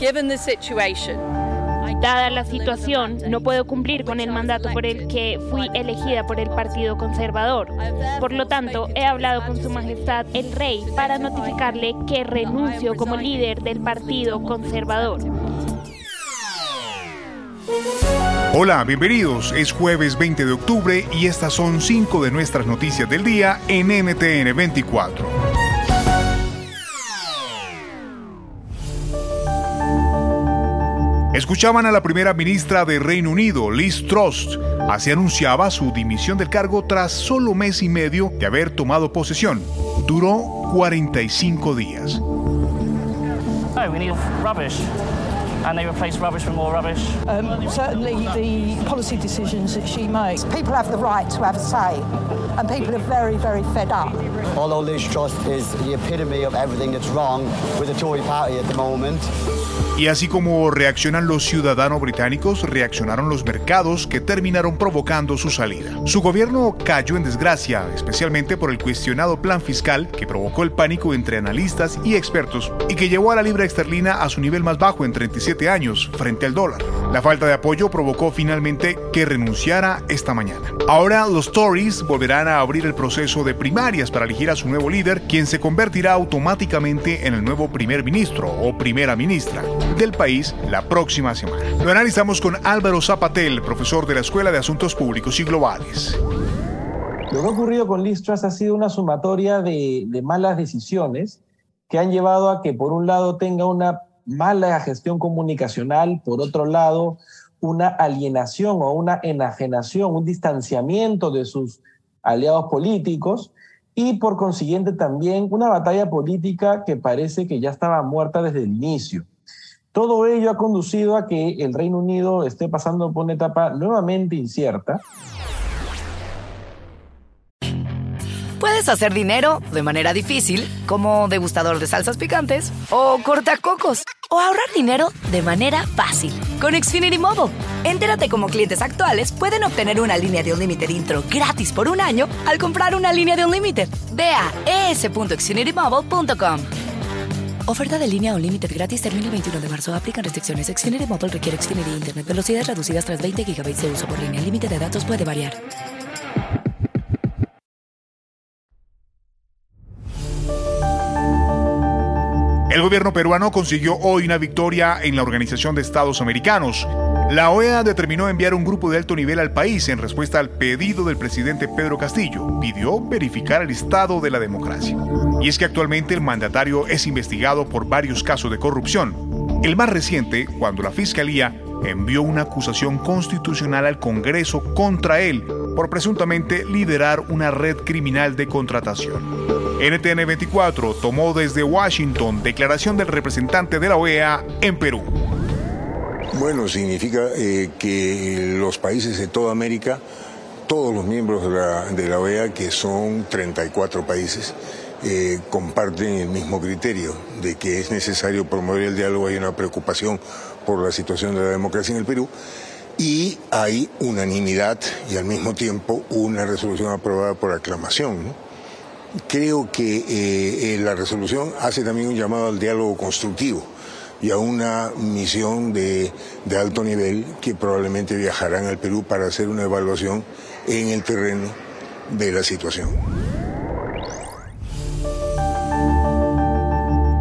Given the situation, Dada la situación, no puedo cumplir con el mandato por el que fui elegida por el Partido Conservador. Por lo tanto, he hablado con Su Majestad el Rey para notificarle que renuncio como líder del Partido Conservador. Hola, bienvenidos. Es jueves 20 de octubre y estas son cinco de nuestras noticias del día en NTN 24. Escuchaban a la primera ministra de Reino Unido, Liz Truss. Así anunciaba su dimisión del cargo tras solo mes y medio de haber tomado posesión. Duró 45 días. and they replace rubbish with more rubbish? Um, certainly, the policy decisions that she makes. People have the right to have a say, and people are very, very fed up. Although Liz Truss is the epitome of everything that's wrong with the Tory party at the moment. Y así como reaccionan los ciudadanos británicos, reaccionaron los mercados que terminaron provocando su salida. Su gobierno cayó en desgracia, especialmente por el cuestionado plan fiscal que provocó el pánico entre analistas y expertos y que llevó a la libra esterlina a su nivel más bajo en 37 años frente al dólar. La falta de apoyo provocó finalmente que renunciara esta mañana. Ahora los Tories volverán a abrir el proceso de primarias para elegir a su nuevo líder, quien se convertirá automáticamente en el nuevo primer ministro o primera ministra del país la próxima semana. Lo analizamos con Álvaro Zapatel, profesor de la Escuela de Asuntos Públicos y Globales. Lo que ha ocurrido con Liz Truss ha sido una sumatoria de, de malas decisiones que han llevado a que, por un lado, tenga una mala gestión comunicacional, por otro lado, una alienación o una enajenación, un distanciamiento de sus aliados políticos y por consiguiente también una batalla política que parece que ya estaba muerta desde el inicio. Todo ello ha conducido a que el Reino Unido esté pasando por una etapa nuevamente incierta. Puedes hacer dinero de manera difícil, como degustador de salsas picantes, o cortacocos, o ahorrar dinero de manera fácil con Xfinity Mobile. Entérate cómo clientes actuales pueden obtener una línea de un límite intro gratis por un año al comprar una línea de un límite. Ve a es.xfinitymobile.com. Oferta de línea o límite gratis termina el 21 de marzo. Aplican restricciones. Xfinity Mobile requiere Xfinity Internet. Velocidades reducidas tras 20 GB de uso por línea. El límite de datos puede variar. El gobierno peruano consiguió hoy una victoria en la Organización de Estados Americanos. La OEA determinó enviar un grupo de alto nivel al país en respuesta al pedido del presidente Pedro Castillo. Pidió verificar el estado de la democracia. Y es que actualmente el mandatario es investigado por varios casos de corrupción. El más reciente, cuando la Fiscalía envió una acusación constitucional al Congreso contra él por presuntamente liderar una red criminal de contratación. NTN 24 tomó desde Washington declaración del representante de la OEA en Perú. Bueno, significa eh, que los países de toda América, todos los miembros de la, OEA, que son 34 países, eh, comparten el mismo criterio de que es necesario promover el diálogo, hay una preocupación por la situación de la democracia en el Perú y hay unanimidad y al mismo tiempo una resolución aprobada por aclamación. creo que eh, la resolución hace también un llamado al diálogo constructivo y a una misión de, de, alto nivel que probablemente viajarán al Perú para hacer una evaluación en el terreno de la situación.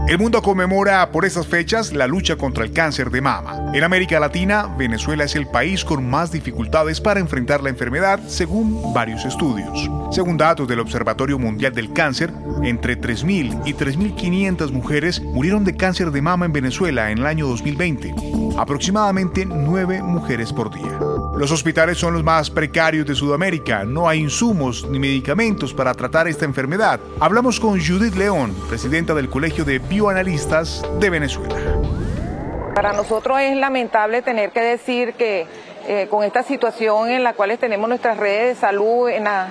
El mundo conmemora por esas fechas la lucha contra el cáncer de mama. En América Latina, Venezuela es el país con más dificultades para enfrentar la enfermedad, según varios estudios. Según datos del Observatorio Mundial del Cáncer, entre 3.000 y 3.500 mujeres murieron de cáncer de mama en Venezuela en el año 2020, aproximadamente 9 mujeres por día. Los hospitales son los más precarios de Sudamérica, no hay insumos ni medicamentos para tratar esta enfermedad. Hablamos con Judith León, presidenta del Colegio de Bioanalistas de Venezuela. Para nosotros es lamentable tener que decir que eh, con esta situación en la cual tenemos nuestras redes de salud en la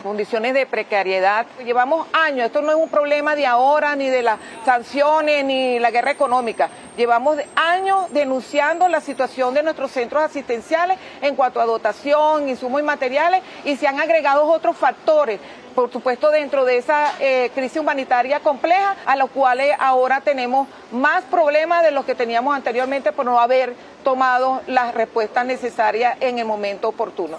condiciones de precariedad. Llevamos años, esto no es un problema de ahora, ni de las sanciones, ni la guerra económica. Llevamos años denunciando la situación de nuestros centros asistenciales en cuanto a dotación, insumos y materiales, y se han agregado otros factores por supuesto dentro de esa eh, crisis humanitaria compleja, a los cuales ahora tenemos más problemas de los que teníamos anteriormente por no haber tomado las respuestas necesarias en el momento oportuno.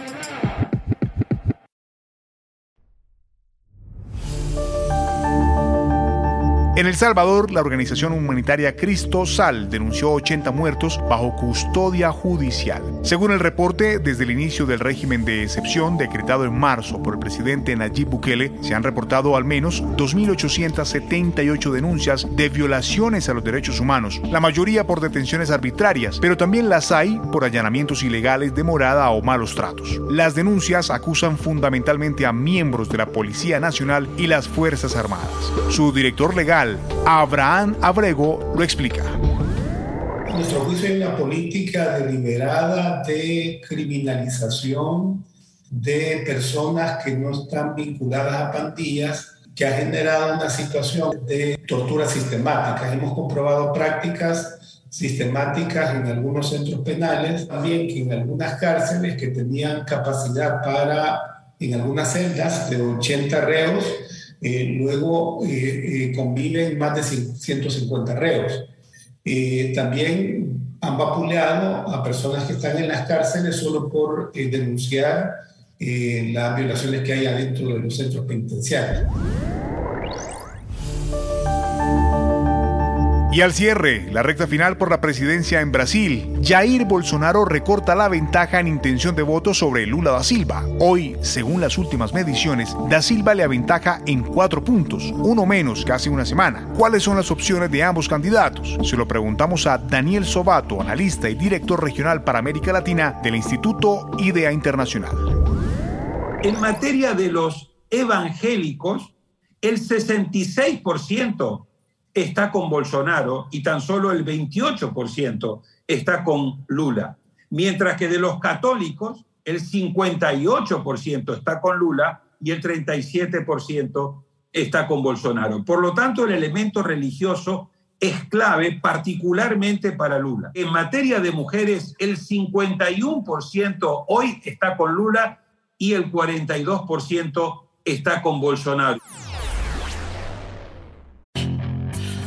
En El Salvador, la organización humanitaria Cristo Sal denunció 80 muertos bajo custodia judicial. Según el reporte, desde el inicio del régimen de excepción decretado en marzo por el presidente Nayib Bukele, se han reportado al menos 2.878 denuncias de violaciones a los derechos humanos, la mayoría por detenciones arbitrarias, pero también las hay por allanamientos ilegales de morada o malos tratos. Las denuncias acusan fundamentalmente a miembros de la Policía Nacional y las Fuerzas Armadas. Su director legal, Abraham Abrego lo explica. En nuestro juicio hay una política deliberada de criminalización de personas que no están vinculadas a pandillas que ha generado una situación de tortura sistemática. Hemos comprobado prácticas sistemáticas en algunos centros penales, también que en algunas cárceles que tenían capacidad para, en algunas celdas de 80 reos, eh, luego eh, eh, conviven más de 150 reos. también han vapuleado a personas que están en las cárceles solo por denunciar las violaciones que hay adentro de los centros penitenciarios. Y al cierre, la recta final por la presidencia en Brasil, Jair Bolsonaro recorta la ventaja en intención de voto sobre Lula da Silva. Hoy, según las últimas mediciones, da Silva le aventaja en cuatro puntos, uno menos que hace una semana. ¿Cuáles son las opciones de ambos candidatos? Se lo preguntamos a Daniel Sobato, analista y director regional para América Latina del Instituto IDEA Internacional. En materia de los evangélicos, el 66% está con Bolsonaro y tan solo el 28% está con Lula. Mientras que de los católicos, el 58% está con Lula y el 37% está con Bolsonaro. Por lo tanto, el elemento religioso es clave particularmente para Lula. En materia de mujeres, el 51% hoy está con Lula y el 42% está con Bolsonaro.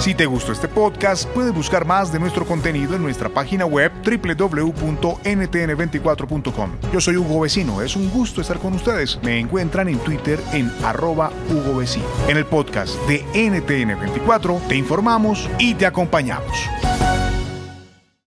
Si te gustó este podcast, puedes buscar más de nuestro contenido en nuestra página web www.ntn24.com. Yo soy Hugo Vecino, es un gusto estar con ustedes. Me encuentran en Twitter en arroba Hugo Vecino. En el podcast de NTN24 te informamos y te acompañamos.